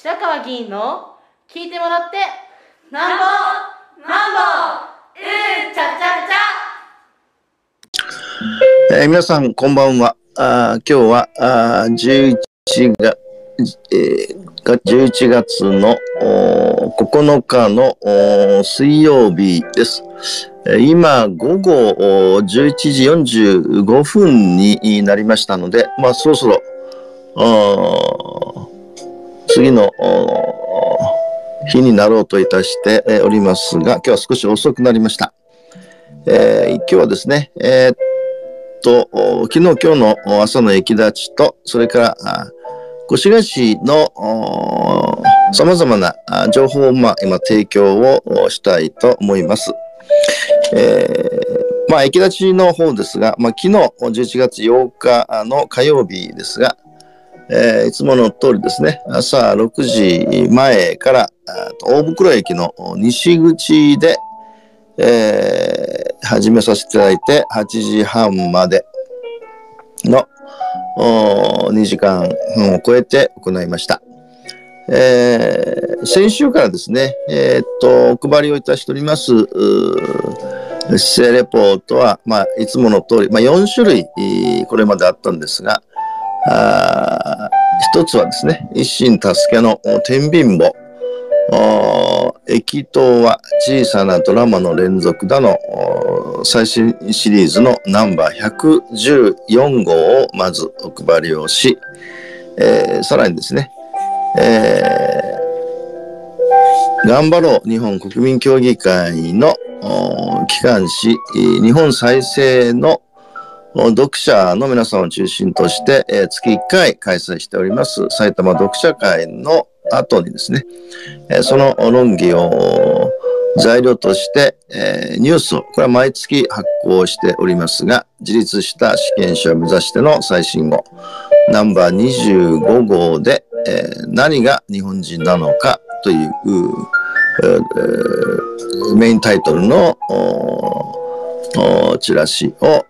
白川議員の聞いてもらってなんぼなんぼうんちゃちゃちゃ、えー、皆さんこんばんはあ今日はあ11月、えー、11月の9日の水曜日です。今、午後11時45分になりましたので、まあ、そろそろ、次の日になろうといたしておりますが、今日は少し遅くなりました。えー、今日はですね、えー、っと、昨日、今日の朝の駅立ちと、それから、越谷市の様々な情報を、まあ、今提供をしたいと思います。えー、まあ、駅立ちの方ですが、まあ、昨日11月8日の火曜日ですが、えー、いつもの通りですね、朝6時前から大袋駅の西口で、えー、始めさせていただいて、8時半までの2時間半を超えて行いました。えー、先週からですね、えー、っと、お配りをいたしております、姿勢レポートは、まあ、いつもの通り、まあ、4種類、これまであったんですが、あ一つはですね、一心助けの天秤簿。駅頭は小さなドラマの連続だの最新シリーズのナンバー114号をまずお配りをし、えー、さらにですね、えー、頑張ろう日本国民協議会の機関紙日本再生の読者の皆さんを中心として、えー、月1回開催しております埼玉読者会の後にですね、えー、その論議を材料として、えー、ニュースを、これは毎月発行しておりますが、自立した試験紙を目指しての最新号、ナンバー25号で、えー、何が日本人なのかという、えー、メインタイトルのチラシを、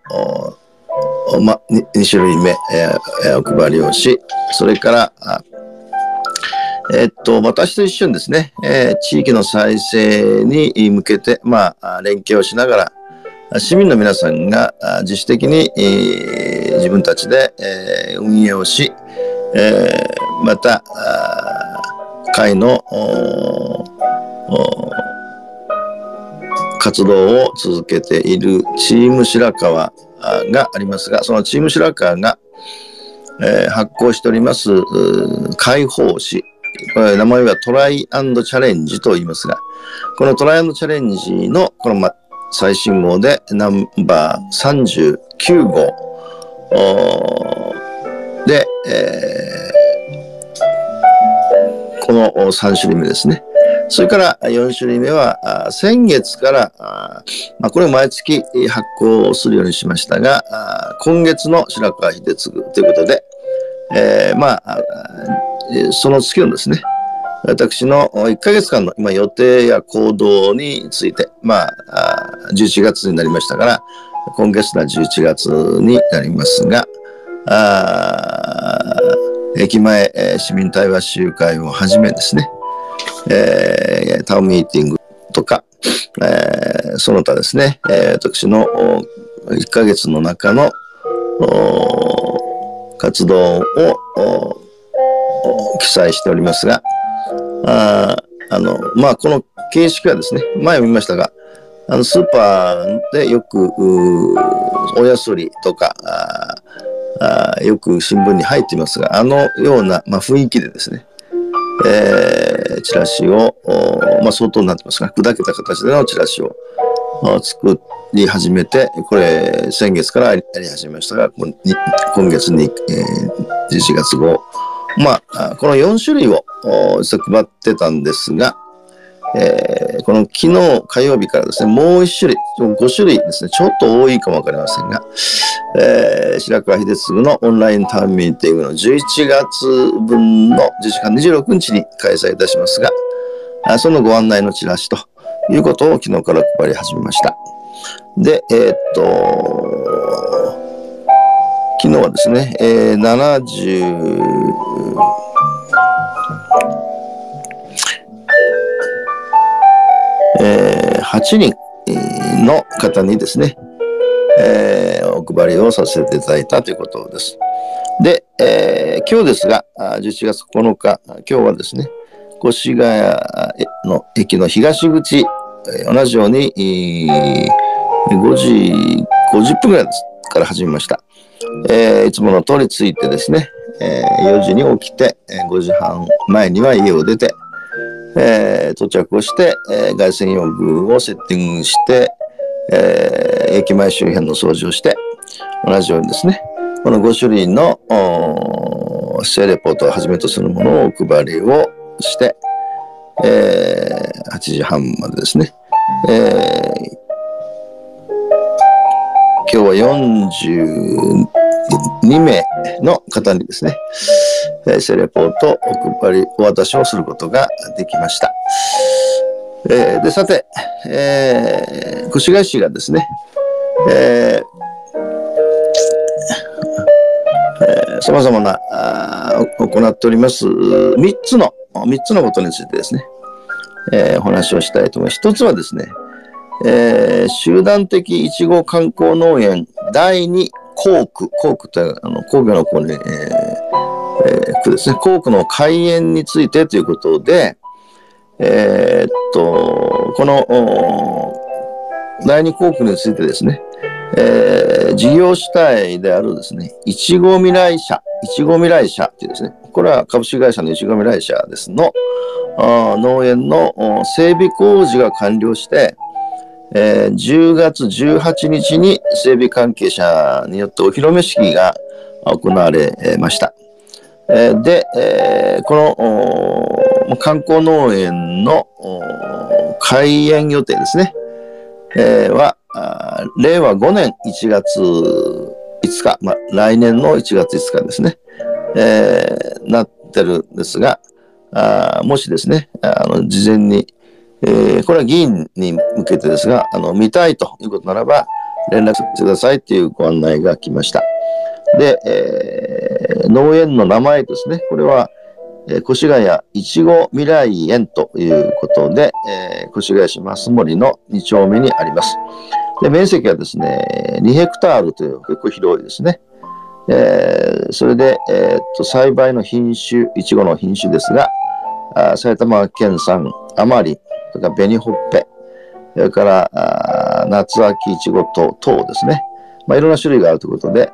ま、2, 種類目、えー、お配りをし、それから、えっと、私と一緒にですね、えー、地域の再生に向けて、まあ、連携をしながら、市民の皆さんが自主的に、えー、自分たちで、えー、運営をし、えー、また、会の活動を続けているチーム白川がありますが、そのチーム白川が、えー、発行しております解放誌、名前はトライチャレンジと言いますが、このトライチャレンジのこの、ま、最新号でナンバー39号で、えー、この3種類目ですね。それから4種類目は、先月から、まあ、これを毎月発行するようにしましたが、今月の白川秀次ということで、えー、まあ、その月のですね、私の1ヶ月間の今予定や行動について、まあ、11月になりましたから、今月は11月になりますが、あ駅前、え市民対話集会をはじめですね、えー、タウンミーティングとか、えー、その他ですね、えー、私の1ヶ月の中の活動を記載しておりますが、ああの、まあ、この形式はですね、前も言いましたが、あの、スーパーでよく、おやすりとか、ああよく新聞に入っていますが、あのような、まあ、雰囲気でですね、えー、チラシを、まあ、相当になってますが、砕けた形でのチラシを作り始めて、これ、先月からやり始めましたが、今月に、えー、11月号、まあ、この4種類を実は配ってたんですが、えー、この昨日火曜日からですね、もう1種類、5種類ですね、ちょっと多いかもわかりませんが、えー、白川秀次のオンラインターンミーティングの11月分の11月26日に開催いたしますが、そのご案内のチラシということを昨日から配り始めました。で、えー、っと、昨日はですね、えー、70、8人の方にですね、えー、お配りをさせていただいたということです。で、えー、今日ですが、11月9日、今日はですね、越谷の駅の東口、同じように、5時50分ぐらいから始めました。えー、いつもの通り着いてですね、え、4時に起きて、5時半前には家を出て、えー、到着をして、えー、外線用具をセッティングして、えー、駅前周辺の掃除をして、同じようにですね、この5種類の姿勢レポートをはじめとするものをお配りをして、えー、8時半までですね、えー、今日は42名の方にですね、セレポートお配り、お渡しをすることができました。えー、で、さて、えー、越谷市がですね、えー、様々なあ行っております3つの、3つのことについてですね、えー、お話をしたいと思います。1つはですね、えー、集団的いちご観光農園第2校区、校区というあの工業の子に、えーえー、区ですね、校区の開園についてということで、えー、っと、この第2校区についてですね、えー、事業主体であるですね、いちご未来社、いちご未来社っていうですね、これは株式会社のいちご未来社ですの、農園の整備工事が完了して、えー、10月18日に整備関係者によってお披露目式が行われました。えー、で、えー、この観光農園の開園予定ですね、えー、は、令和5年1月5日、まあ、来年の1月5日ですね、えー、なってるんですが、あもしですね、あの事前にえー、これは議員に向けてですが、あの、見たいということならば、連絡してくださいというご案内が来ました。で、えー、農園の名前ですね。これは、えー、越谷いちご未来園ということで、えー、越谷市増森の2丁目にあります。で、面積はですね、2ヘクタールという結構広いですね。えー、それで、えー、っと、栽培の品種、いちごの品種ですが、あ埼玉県産甘り、それか紅ほっぺ、それから夏秋いちごと等ですね。まあ、いろんな種類があるということで、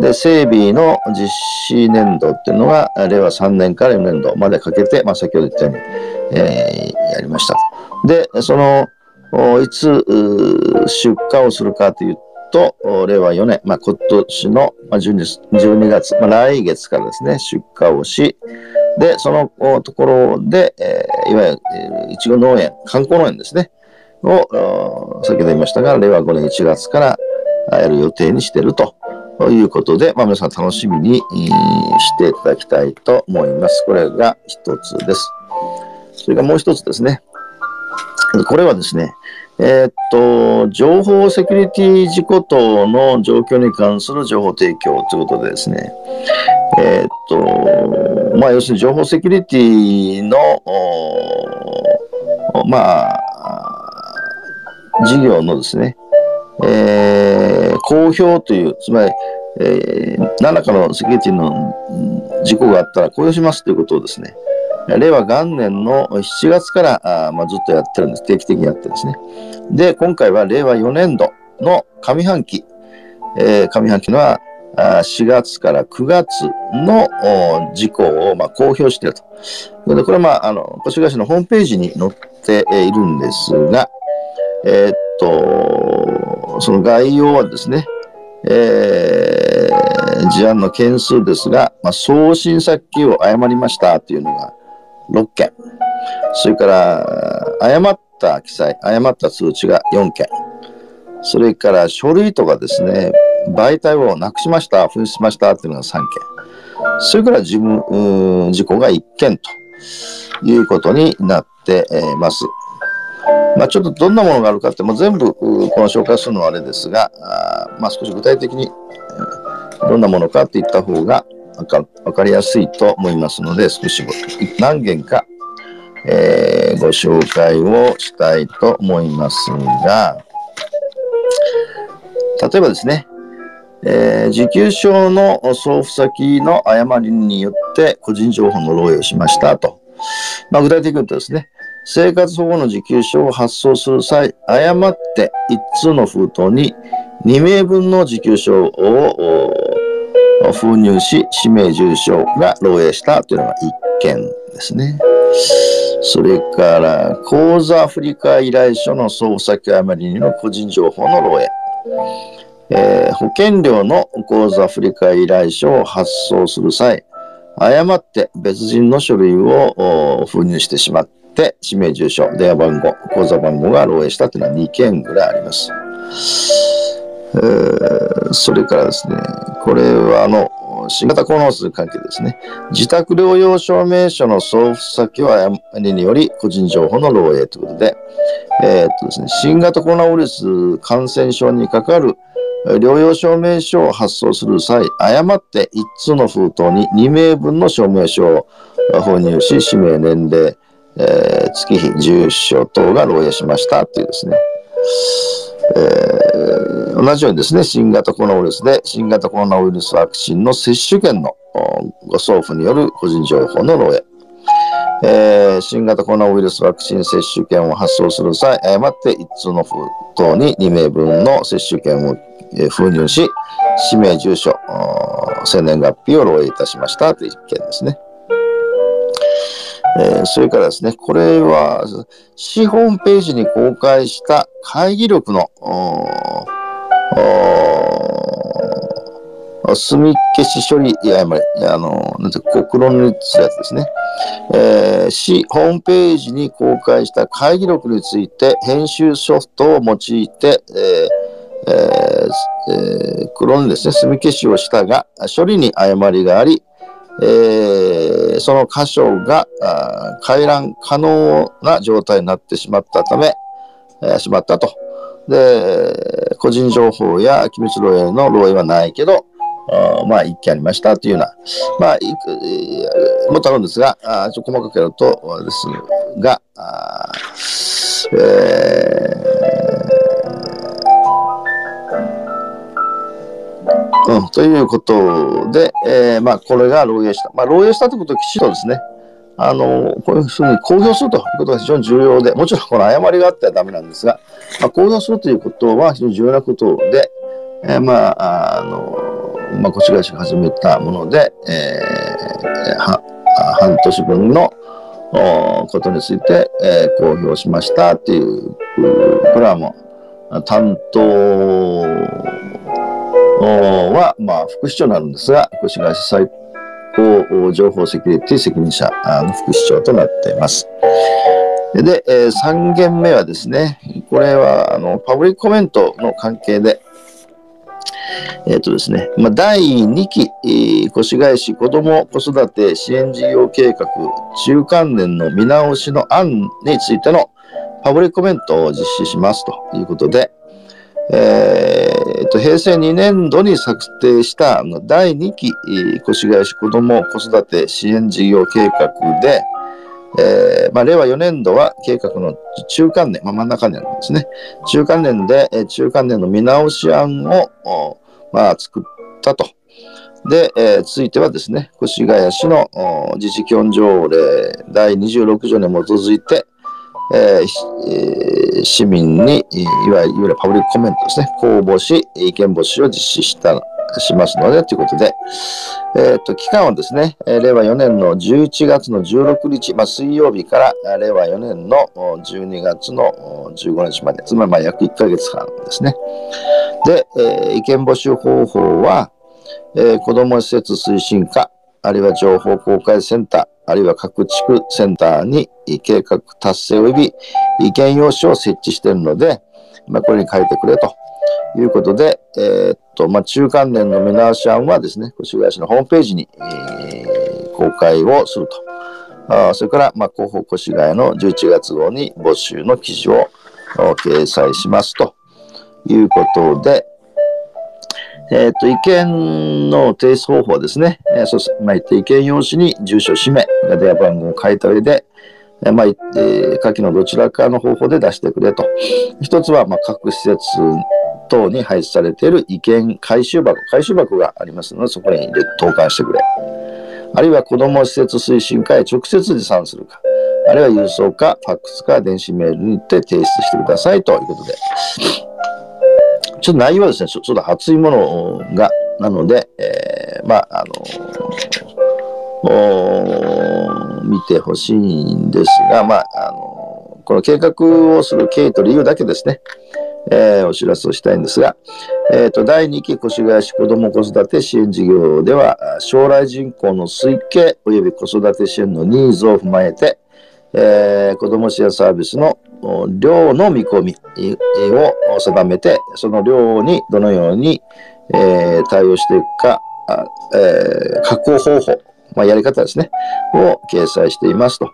で、整備の実施年度っていうのが、令和3年から4年度までかけて、まあ、先ほど言ったように、えー、やりました。で、その、いつ出荷をするかというと、令和4年、まあ、今年の 12, 12月、まあ、来月からですね、出荷をし、で、そのところで、えー、いわゆる、え、いちご農園、観光農園ですね、を、先ほど言いましたが、令和5年1月からやる予定にしているとということで、まあ、皆さん楽しみにしていただきたいと思います。これが一つです。それからもう一つですね。これはですね、えー、っと、情報セキュリティ事故等の状況に関する情報提供ということでですね、えー、っと、まあ、要するに情報セキュリティの、まあ、事業のですね、えー、公表という、つまり、えー、何らかのセキュリティの事故があったら公表しますということをですね、令和元年の7月からあ、まあ、ずっとやってるんです。定期的にやってるんですね。で、今回は令和4年度の上半期、えー、上半期のはあ4月から9月の事項を、まあ、公表していると。でこれは、まあ、あの、越谷市のホームページに載っているんですが、えー、と、その概要はですね、えー、事案の件数ですが、まあ、送信先を誤りましたというのが6件。それから、誤った記載、誤った通知が4件。それから書類とかですね、媒体をなくしました、紛失しましたっていうのが3件。それから事務、事故が1件ということになっています。まあ、ちょっとどんなものがあるかって、もう全部この紹介するのはあれですが、あまあ、少し具体的にどんなものかって言った方がわかかりやすいと思いますので、少し何件かえー、ご紹介をしたいと思いますが、例えばですね、えー、受給証の送付先の誤りによって個人情報の漏洩をしましたと。まあ、具体的に言うとですね、生活保護の受給証を発送する際、誤って1通の封筒に2名分の受給証を封入し、氏名住所が漏洩したというのが1件ですね。それから、口座振替依頼書の送付先誤りによる個人情報の漏洩。えー、保険料の口座振替依頼書を発送する際、誤って別人の書類を封入してしまって、氏名住所、電話番号、口座番号が漏洩したというのは2件ぐらいあります。えー、それからですね、これはあの、新型コロナウイルス関係ですね。自宅療養証明書の送付先は誤りにより個人情報の漏洩ということで、えー、っとですね、新型コロナウイルス感染症にかかる療養証明書を発送する際、誤って1通の封筒に2名分の証明書を封入し、氏名、年齢、えー、月日、住所等が漏洩しましたというですね、えー、同じようにですね、新型コロナウイルスで新型コロナウイルスワクチンの接種券のご送付による個人情報の漏洩。えー、新型コロナウイルスワクチン接種券を発送する際、誤って1通の封筒に2名分の接種券を封入し、氏名、住所、生年月日を漏洩いたしましたという件ですね。えー、それからですね、これは、市ホームページに公開した会議録の、墨消し処理、いや、あの、なんて、黒塗りするやつですね。えー、市ホームページに公開した会議録について、編集ソフトを用いて、えーえーえー、黒にですね、墨消しをしたが、処理に誤りがあり、えー、その箇所が回覧可能な状態になってしまったため、えー、しまったと。で、個人情報や機密漏洩の漏洩はないけど、あまあ、一件ありましたというような、まあ、いくもっとあるんですが、あちょっと細かくやるとですが、あえうん、ということで、えー、まあ、これが漏洩した。まあ、漏洩したということをきちんとですね、あの、こういうふうに公表するということが非常に重要で、もちろんこの誤りがあってはダメなんですが、まあ、公表するということは非常に重要なことで、えー、まあ、あの、まあ、こちらが始めたもので、えー、は半年分のことについて、えー、公表しましたっていう、これはもう、担当は、まあ、副市長なんですが、越谷市最高情報セキュリティ責任者の副市長となっています。で、えー、3件目はですね、これは、あの、パブリックコメントの関係で、えっ、ー、とですね、まあ、第2期、越谷市子ども子育て支援事業計画中間年の見直しの案についてのパブリックコメントを実施しますということで、えー、と平成2年度に策定した第2期越谷市子ども子育て支援事業計画で、えーまあ、令和4年度は計画の中間年、まあ、真ん中年ですね。中間年で、え中間年の見直し案を、まあ、作ったと。で、えー、続いてはですね、越谷市の自治基本条例第26条に基づいて、えー、市民にいわゆるパブリックコメントですね、公募し、意見募集を実施したしますので、ということで、えっ、ー、と、期間はですね、令和4年の11月の16日、まあ、水曜日から令和4年の12月の15日まで、つまりまあ約1ヶ月間ですね。で、えー、意見募集方法は、えー、子ども施設推進課、あるいは情報公開センター、あるいは各地区センターに計画達成及び意見用紙を設置しているので、まあ、これに書いてくれということで、えー、っと、まあ、中間年の見直し案はですね、越谷市のホームページに、えー、公開をすると。あそれから、まあ、広報越谷の11月号に募集の記事を掲載しますということで、えっ、ー、と、意見の提出方法はですね。えー、そして、まあ、意見用紙に住所、氏名、電話番号を書いた上で、えまあ、えー、下記のどちらかの方法で出してくれと。一つは、まあ、各施設等に配置されている意見回収箱、回収箱がありますので、そこに入れ投函してくれ。あるいは子ども施設推進課へ直接持参するか。あるいは郵送か、ファックスか、電子メールにて提出してくださいということで。ちょっと内容はですね、ちょっと熱いものが、なので、えー、まあ、あの見てほしいんですが、まあ、あのこの計画をする経緯と理由だけですね、えー、お知らせをしたいんですが、えーと、第2期越谷市子ども子育て支援事業では、将来人口の推計及び子育て支援のニーズを踏まえて、えー、子ども支援サービスの量の見込みを定めて、その量にどのように、えー、対応していくか、えー、確保方法、まあ、やり方ですね、を掲載していますと。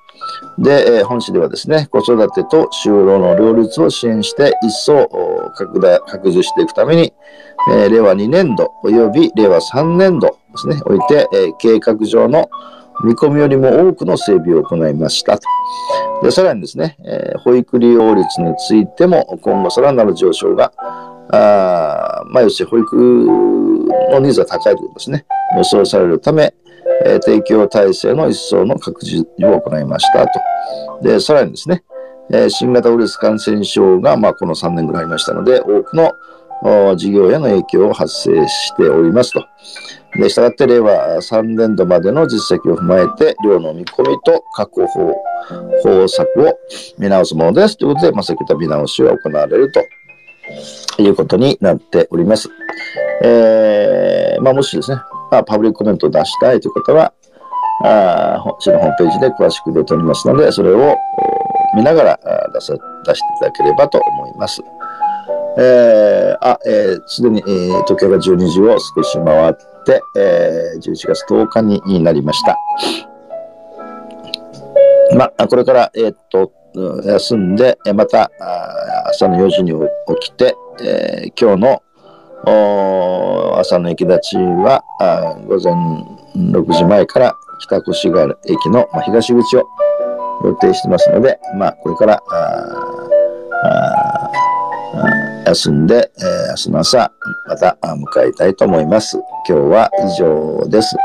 で、えー、本誌ではですね、子育てと就労の両立を支援して、一層拡大、拡充していくために、えー、令和2年度及び令和3年度ですね、おいて、えー、計画上の見込みよりも多くの整備を行いましたと。で、さらにですね、えー、保育利用率についても今後さらなる上昇が、あまあ、要するに保育のニーズが高いということですね、予想されるため、えー、提供体制の一層の拡充を行いましたと。で、さらにですね、えー、新型ウイルス感染症が、まあ、この3年ぐらいありましたので、多くの事業への影響を発生しておりますと。で、したがって令和3年度までの実績を踏まえて、量の見込みと確保方策を見直すものです。ということで、まあ、そういった見直しが行われるということになっております。えー、まあ、もしですね、まあ、パブリックコメントを出したいという方は、あ市のホームページで詳しく出ておりますので、それを見ながら出さ出していただければと思います。えー、あ、えー、すでに、えー、時計が12時を少し回って、えー、11月10日になりました。まあ、これから、えー、っと、休んで、また朝の4時に起きて、えー、今日の朝の駅立ちはあ午前6時前から北越谷駅の、まあ、東口を予定してますので、まあ、これからああ休んで、えー、明日の朝また迎えたいと思います。今日は以上です。